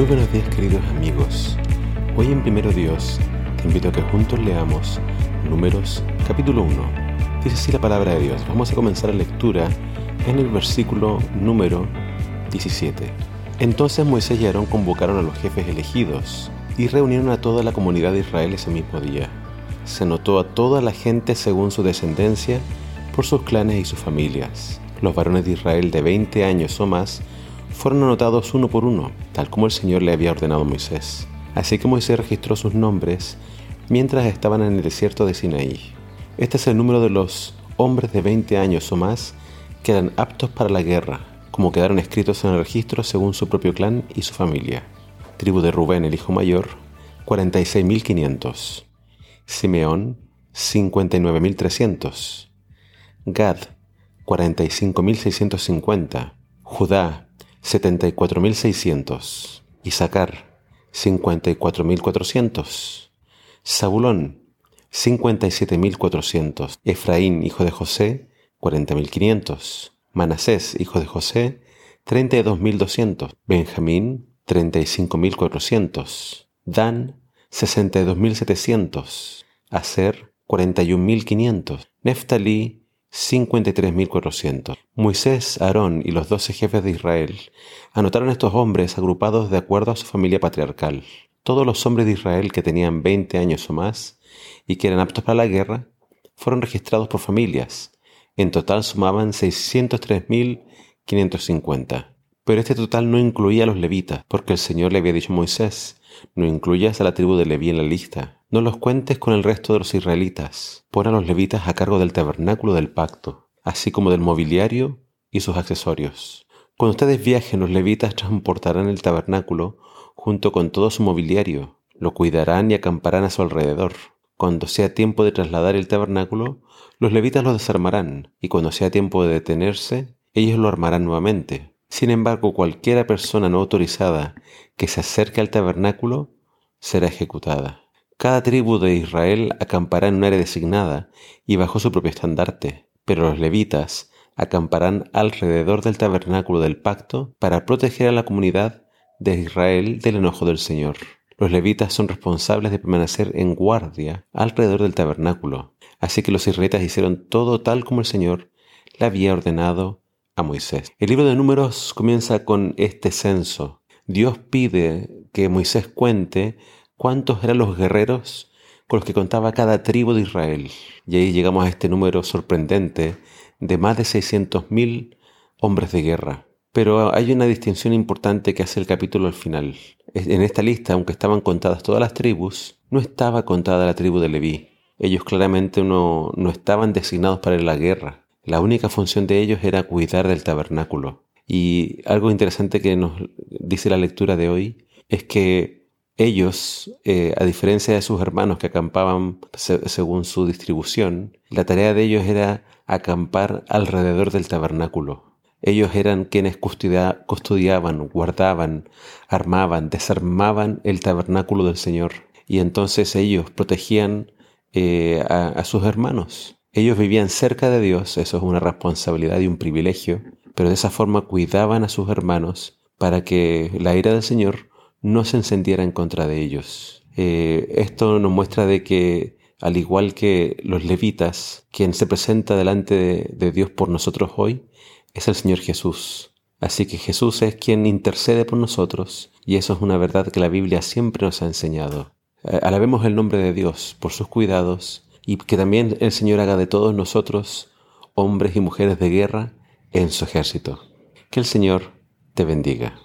Muy buenos días queridos amigos. Hoy en Primero Dios te invito a que juntos leamos Números capítulo 1. Dice así la palabra de Dios. Vamos a comenzar la lectura en el versículo número 17. Entonces Moisés y Aarón convocaron a los jefes elegidos y reunieron a toda la comunidad de Israel ese mismo día. Se notó a toda la gente según su descendencia, por sus clanes y sus familias. Los varones de Israel de 20 años o más fueron anotados uno por uno, tal como el Señor le había ordenado a Moisés. Así que Moisés registró sus nombres mientras estaban en el desierto de Sinaí. Este es el número de los hombres de 20 años o más que eran aptos para la guerra, como quedaron escritos en el registro según su propio clan y su familia. Tribu de Rubén, el hijo mayor, 46.500. Simeón, 59.300. Gad, 45.650. Judá, 74.600. Isaacar, 54.400. Zabulón, 57.400. Efraín, hijo de José, 40.500. Manasés, hijo de José, 32.200. Benjamín, 35.400. Dan, 62.700. Aser, 41.500. Neftalí, 53.400. Moisés, Aarón y los doce jefes de Israel anotaron estos hombres agrupados de acuerdo a su familia patriarcal. Todos los hombres de Israel que tenían 20 años o más y que eran aptos para la guerra fueron registrados por familias. En total sumaban 603.550. Pero este total no incluía a los levitas, porque el Señor le había dicho a Moisés, no incluyas a la tribu de Leví en la lista, no los cuentes con el resto de los israelitas. Pon a los levitas a cargo del tabernáculo del pacto, así como del mobiliario y sus accesorios. Cuando ustedes viajen, los levitas transportarán el tabernáculo junto con todo su mobiliario, lo cuidarán y acamparán a su alrededor. Cuando sea tiempo de trasladar el tabernáculo, los levitas lo desarmarán, y cuando sea tiempo de detenerse, ellos lo armarán nuevamente. Sin embargo, cualquiera persona no autorizada que se acerque al tabernáculo será ejecutada. Cada tribu de Israel acampará en un área designada y bajo su propio estandarte, pero los levitas acamparán alrededor del tabernáculo del pacto para proteger a la comunidad de Israel del enojo del Señor. Los levitas son responsables de permanecer en guardia alrededor del tabernáculo, así que los israelitas hicieron todo tal como el Señor le había ordenado a Moisés. El libro de números comienza con este censo. Dios pide que Moisés cuente cuántos eran los guerreros con los que contaba cada tribu de Israel. Y ahí llegamos a este número sorprendente de más de 600.000 hombres de guerra. Pero hay una distinción importante que hace el capítulo al final. En esta lista, aunque estaban contadas todas las tribus, no estaba contada la tribu de Leví. Ellos claramente no, no estaban designados para la guerra. La única función de ellos era cuidar del tabernáculo. Y algo interesante que nos dice la lectura de hoy es que ellos, eh, a diferencia de sus hermanos que acampaban según su distribución, la tarea de ellos era acampar alrededor del tabernáculo. Ellos eran quienes custodiaban, guardaban, armaban, desarmaban el tabernáculo del Señor. Y entonces ellos protegían eh, a sus hermanos. Ellos vivían cerca de Dios, eso es una responsabilidad y un privilegio, pero de esa forma cuidaban a sus hermanos para que la ira del Señor no se encendiera en contra de ellos. Eh, esto nos muestra de que, al igual que los levitas, quien se presenta delante de, Dios por nosotros hoy, es el Señor Jesús. Así que Jesús es quien intercede por nosotros y eso es una verdad que la Biblia siempre nos ha enseñado. Eh, alabemos el nombre de Dios por sus cuidados y que también el Señor haga de todos nosotros hombres y mujeres de guerra en su ejército. Que el Señor te bendiga.